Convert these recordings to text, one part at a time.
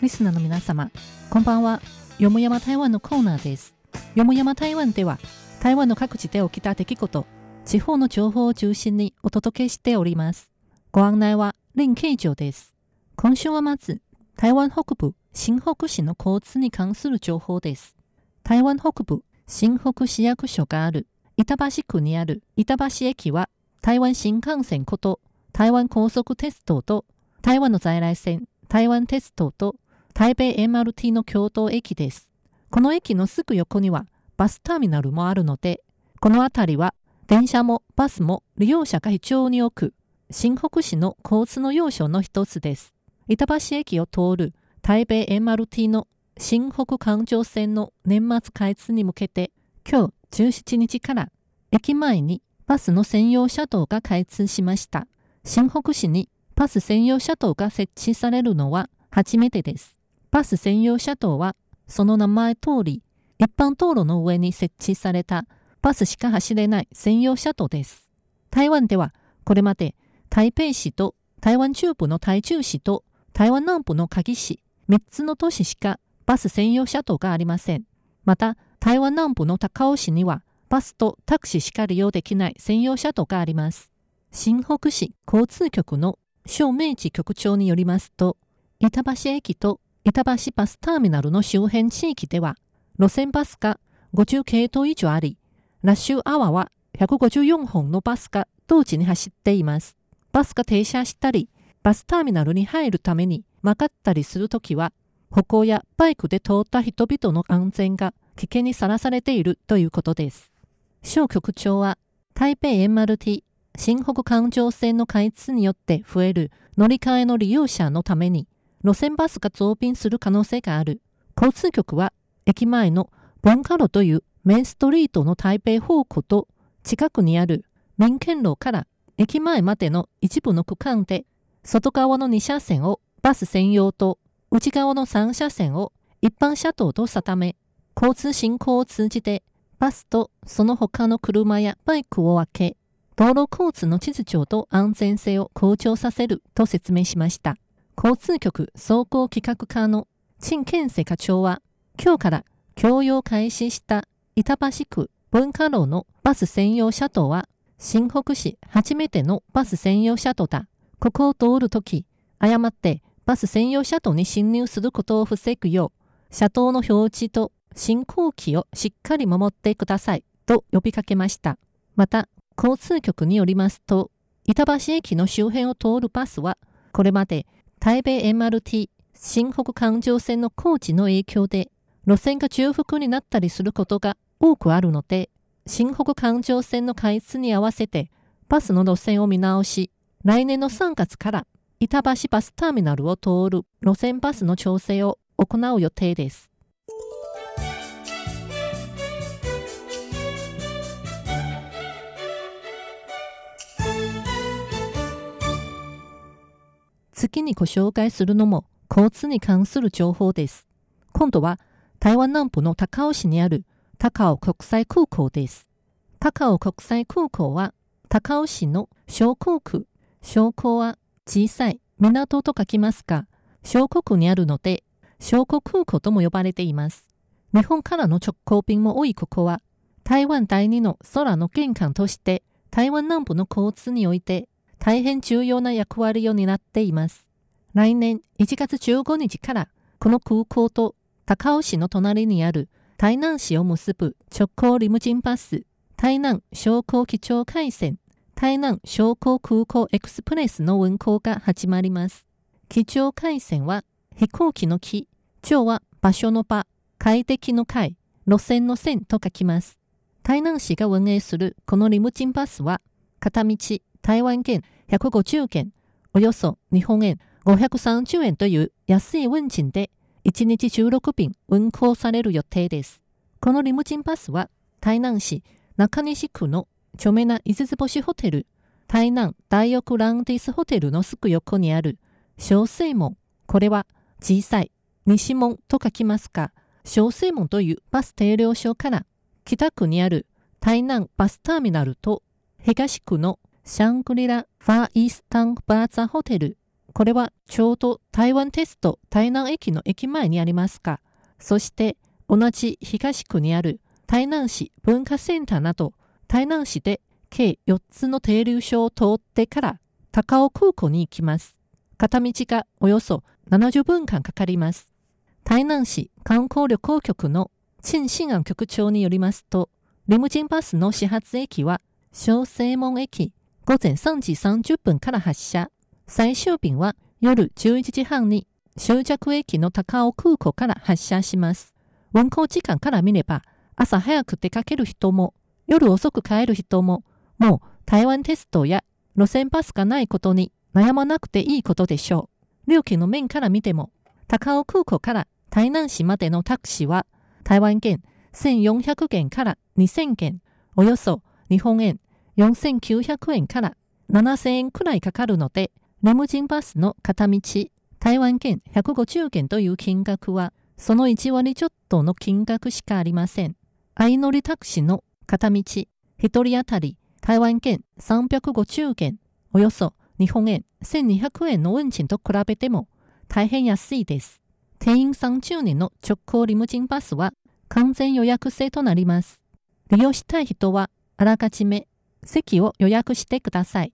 リスナーの皆様、こんばんは。よもやま台湾のコーナーです。よもやま台湾では、台湾の各地で起きた出来事、地方の情報を中心にお届けしております。ご案内は林慶城です。今週はまず、台湾北部新北市の交通に関する情報です。台湾北部新北市役所がある板橋区にある板橋駅は、台湾新幹線こと台湾高速鉄道と台湾の在来線台湾鉄道と台北 MRT の共同駅です。この駅のすぐ横にはバスターミナルもあるので、この辺りは電車もバスも利用者が非常に多く、新北市の交通の要所の一つです。板橋駅を通る台北 MRT の新北環状線の年末開通に向けて、今日17日から駅前にバスの専用車道が開通しました。新北市にバス専用車道が設置されるのは初めてです。バス専用車道はその名前通り一般道路の上に設置されたバスしか走れない専用車道です。台湾ではこれまで台北市と台湾中部の台中市と台湾南部の嘉義市3つの都市しかバス専用車道がありません。また台湾南部の高雄市にはバスとタクシーしか利用できない専用車道があります。新北市交通局の正明治局長によりますと、板橋駅と板橋バスターミナルの周辺地域では、路線バスが50系統以上あり、ラッシュアワーは154本のバスが同時に走っています。バスが停車したり、バスターミナルに入るために曲がったりするときは、歩行やバイクで通った人々の安全が危険にさらされているということです。小局長は、台北 MRT 新北環状線の開通によって増える乗り換えの利用者のために路線バスが増便する可能性がある。交通局は駅前の文化路というメインストリートの台北方向と近くにある民権路から駅前までの一部の区間で外側の2車線をバス専用と内側の3車線を一般車道と定め交通振興を通じてバスとその他の車やバイクを分け道路交通の秩序と安全性を向上させると説明しました。交通局総合企画課の陳健世課長は、今日から供用開始した板橋区文化路のバス専用車道は、新北市初めてのバス専用車道だ。ここを通るとき、誤ってバス専用車道に進入することを防ぐよう、車道の表示と進行期をしっかり守ってくださいと呼びかけました。また、交通局によりますと、板橋駅の周辺を通るバスは、これまで台北 MRT 新北環状線の工事の影響で、路線が重複になったりすることが多くあるので、新北環状線の開通に合わせて、バスの路線を見直し、来年の3月から板橋バスターミナルを通る路線バスの調整を行う予定です。次にご紹介するのも交通に関する情報です。今度は台湾南部の高雄市にある高雄国際空港です。高雄国際空港は高雄市の小港区。小港は小さい港と書きますが、小港区にあるので小港空港とも呼ばれています。日本からの直行便も多いここは台湾第二の空の玄関として台湾南部の交通において大変重要な役割を担っています。来年1月15日からこの空港と高雄市の隣にある台南市を結ぶ直行リムジンバス台南商工基調回線台南商工空港エクスプレスの運行が始まります。基調回線は飛行機の機、調は場所の場、快適の快、路線の線と書きます。台南市が運営するこのリムジンバスは片道台湾元150元、およそ日本円530円という安い運賃で1日16便運行される予定です。このリムジンバスは台南市中西区の著名な五つ星ホテル、台南大浴ランディスホテルのすぐ横にある小水門、これは小さい西門と書きますが、小水門というバス停留所から北区にある台南バスターミナルと東区のシャングリラ・ファーイースタン・バーザホテル、これはちょうど台湾テスト台南駅の駅前にありますか？そして同じ東区にある台南市文化センターなど台南市で計4つの停留所を通ってから高尾空港に行きます。片道がおよそ70分間かかります。台南市観光旅行局の陳信安局長によりますと、リムジンバスの始発駅は小西門駅午前3時30分から発車。最終便は夜11時半に終着駅の高尾空港から発車します。運行時間から見れば、朝早く出かける人も、夜遅く帰る人も、もう台湾テストや路線バスがないことに悩まなくていいことでしょう。料金の面から見ても、高尾空港から台南市までのタクシーは、台湾元1400元から2000元、およそ日本円4900円から7000円くらいかかるので、レムジンバスの片道、台湾元150元という金額は、その1割ちょっとの金額しかありません。相乗りタクシーの片道、1人当たり台湾元350元、およそ日本円1200円の運賃と比べても大変安いです。定員30人の直行リムジンバスは完全予約制となります。利用したい人はあらかじめ席を予約してください。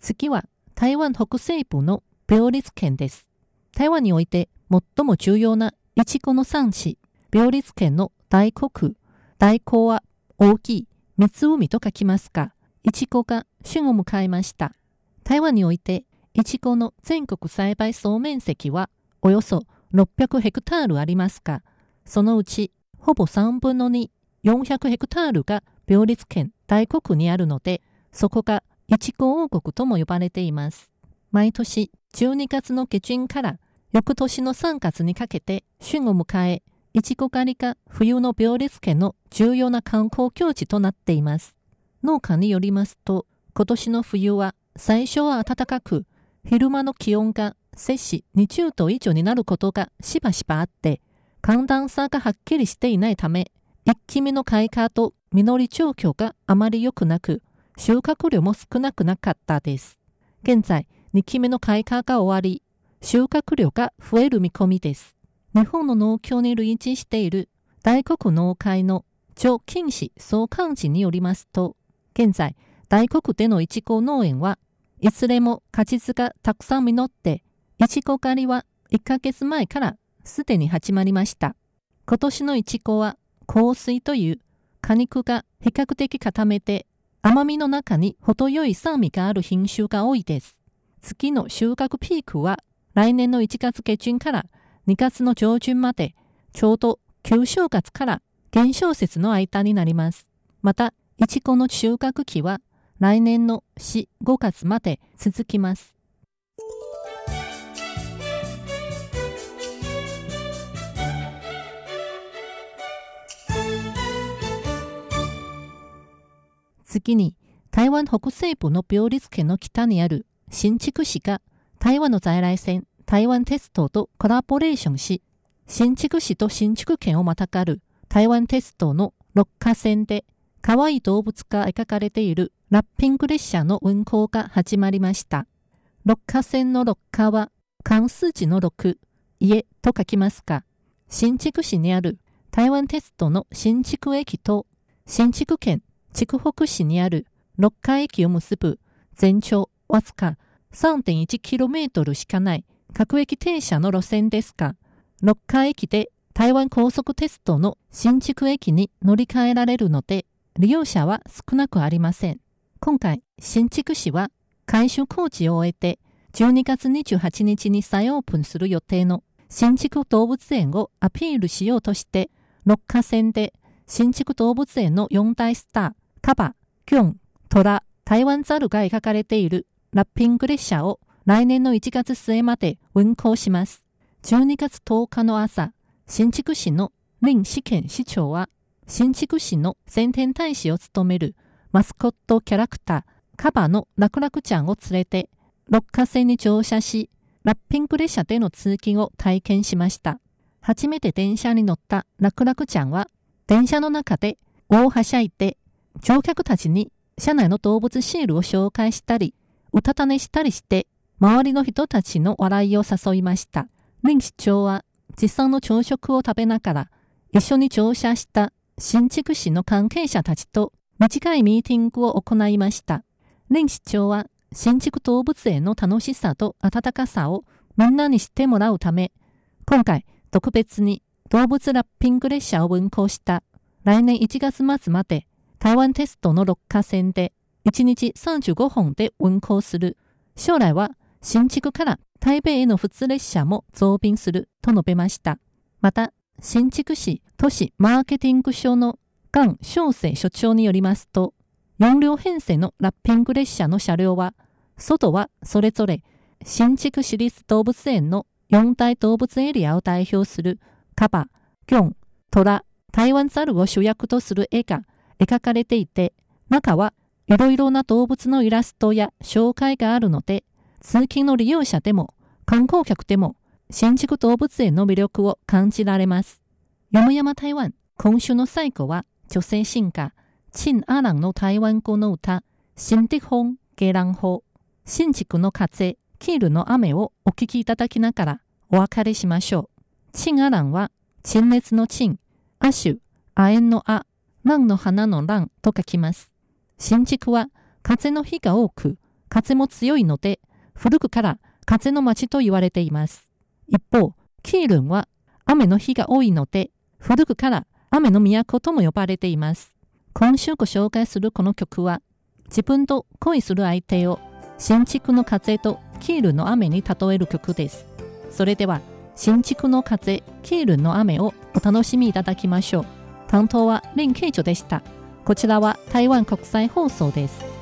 次は台湾北西部の病立県です。台湾において最も重要ないちごの産地、病立県の大国。大根は大きい湖と書きますが、いちごが旬を迎えました。台湾においていちごの全国栽培総面積はおよそ600ヘクタールありますが、そのうちほぼ3分の2、400ヘクタールが病立県大国にあるので、そこがいちご王国とも呼ばれています。毎年12月の下旬から翌年の3月にかけて旬を迎え、いちご狩りが冬の病立県の重要な観光境地となっています。農家によりますと、今年の冬は最初は暖かく、昼間の気温が摂氏20度以上になることがしばしばあって、寒暖差がはっきりしていないため、一気目の開花と実り状況があまり良くなく、収穫量も少なくなかったです。現在、2期目の開花が終わり、収穫量が増える見込みです。日本の農協に類似している大国農会の張金氏総幹事によりますと、現在、大国でのイチゴ農園はいずれも果実がたくさん実って、いちご狩りは1ヶ月前からすでに始まりました。今年のいちごは香水という果肉が比較的固めて甘みの中に程よい酸味がある品種が多いです。次の収穫ピークは来年の1月下旬から2月の上旬までちょうど旧正月から減少節の間になります。また、いちごの収穫期は来年の4、5月まで続きます。次に、台湾北西部の病立県の北にある新築市が台湾の在来線台湾鉄道とコラボレーションし、新築市と新築県をまたがる台湾鉄道の六花線で可愛い動物が描かれているラッピング列車の運行が始まりました。六花線の六花は関数字の六、家と書きますが、新築市にある台湾鉄道の新築駅と新築県筑北市にある六花駅を結ぶ全長わずか 3.1km しかない各駅停車の路線ですが、六花駅で台湾高速鉄道の新築駅に乗り換えられるので、利用者は少なくありません。今回、新築市は改修工事を終えて、12月28日に再オープンする予定の新築動物園をアピールしようとして、六花線で新築動物園の4大スター、カバ、キョン、トラ、台湾ザルが描かれているラッピング列車を来年の1月末まで運行します。12月10日の朝、新築市の林志賢市長は、新築市の先天大使を務めるマスコットキャラクター、カバのラクラクちゃんを連れて、六花線に乗車し、ラッピング列車での通勤を体験しました。初めて電車に乗った楽々ちゃんは、電車の中で大はしゃいで、乗客たちに車内の動物シールを紹介したり、うたた寝したりして、周りの人たちの笑いを誘いました。林市長は、実際の朝食を食べながら、一緒に乗車した新築市の関係者たちと短いミーティングを行いました。林市長は、新築動物園の楽しさと温かさをみんなに知ってもらうため、今回特別に動物ラッピング列車を運行した来年1月末まで台湾テストの6日線で1日35本で運行する。将来は新築から台北への普通列車も増便すると述べました。また、新築市都市マーケティング所の菅小生所長によりますと、4両編成のラッピング列車の車両は、外はそれぞれ新築市立動物園の4大動物エリアを代表するカバ、キョン、トラ、台湾ザルを主役とする絵が描かれていて、中はいろいろな動物のイラストや紹介があるので、通勤の利用者でも観光客でも新築動物園の魅力を感じられます。よもやま台湾、今週の最後は女性進歌、陳アランの台湾語の歌、新的風、ゲラン法、新築の風、キールの雨をお聴きいただきながらお別れしましょう。陳アランは、陳熱の陳、亜種、亜鉛の亜、蘭の花の蘭と書きます。新築は風の日が多く、風も強いので、古くから風の町と言われています。一方、キールンは雨の日が多いので、古くから雨の都とも呼ばれています。今週ご紹介するこの曲は、自分と恋する相手を新築の風とキールの雨に例える曲です。それでは、新築の風、キールの雨をお楽しみいただきましょう。担当は林慶女でした。こちらは台湾国際放送です。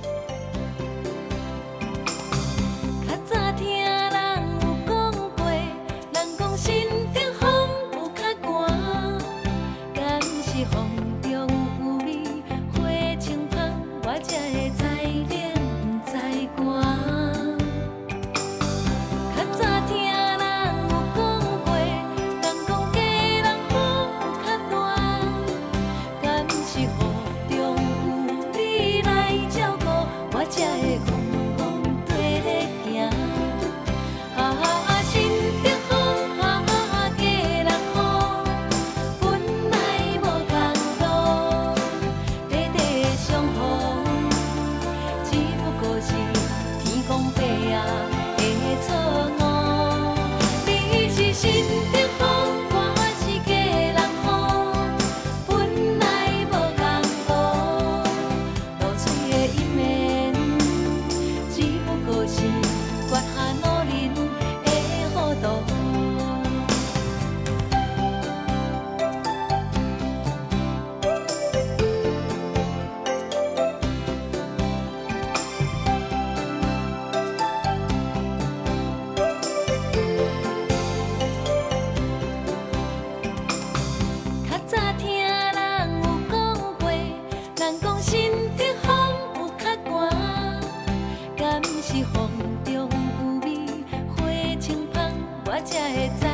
才会知。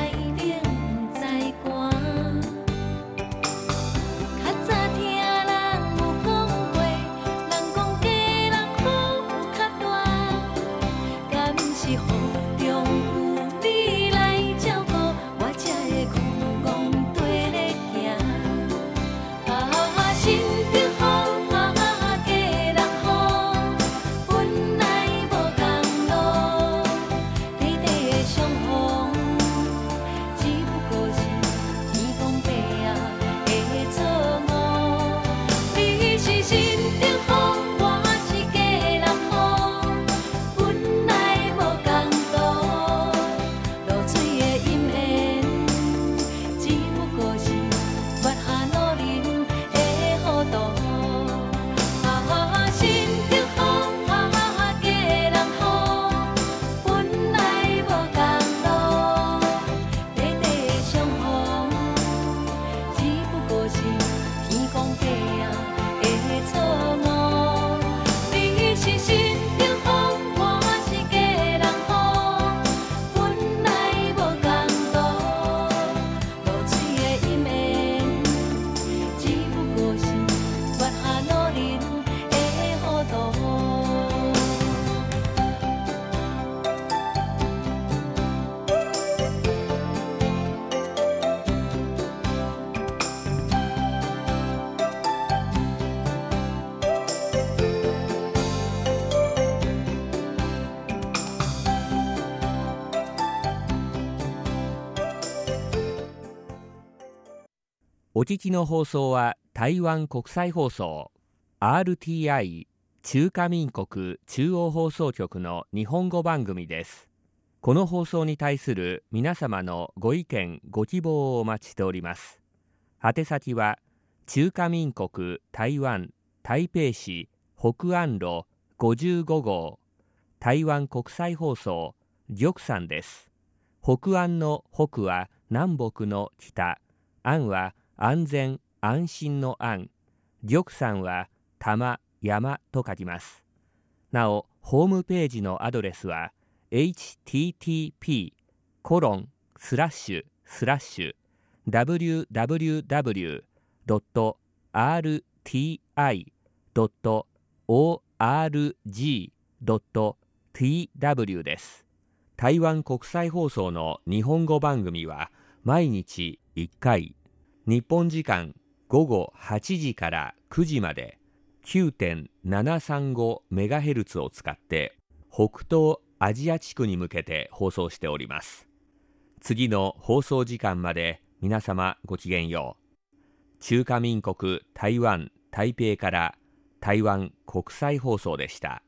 お聞きの放送は台湾国際放送 RTI 中華民国中央放送局の日本語番組です。この放送に対する皆様のご意見ご希望をお待ちしております。宛先は中華民国台湾台北市北安路55号台湾国際放送玉山です。北安の北は南北の北安は安全安心の安。玉山は玉山と書きます。なおホームページのアドレスは http コロンスラッシュスラッシュ www.rti.org.tw です。台湾国際放送の日本語番組は毎日1回。日本時間午後8時から9時まで 9.735MHz を使って北東アジア地区に向けて放送しております次の放送時間まで皆様ごきげんよう中華民国台湾台北から台湾国際放送でした。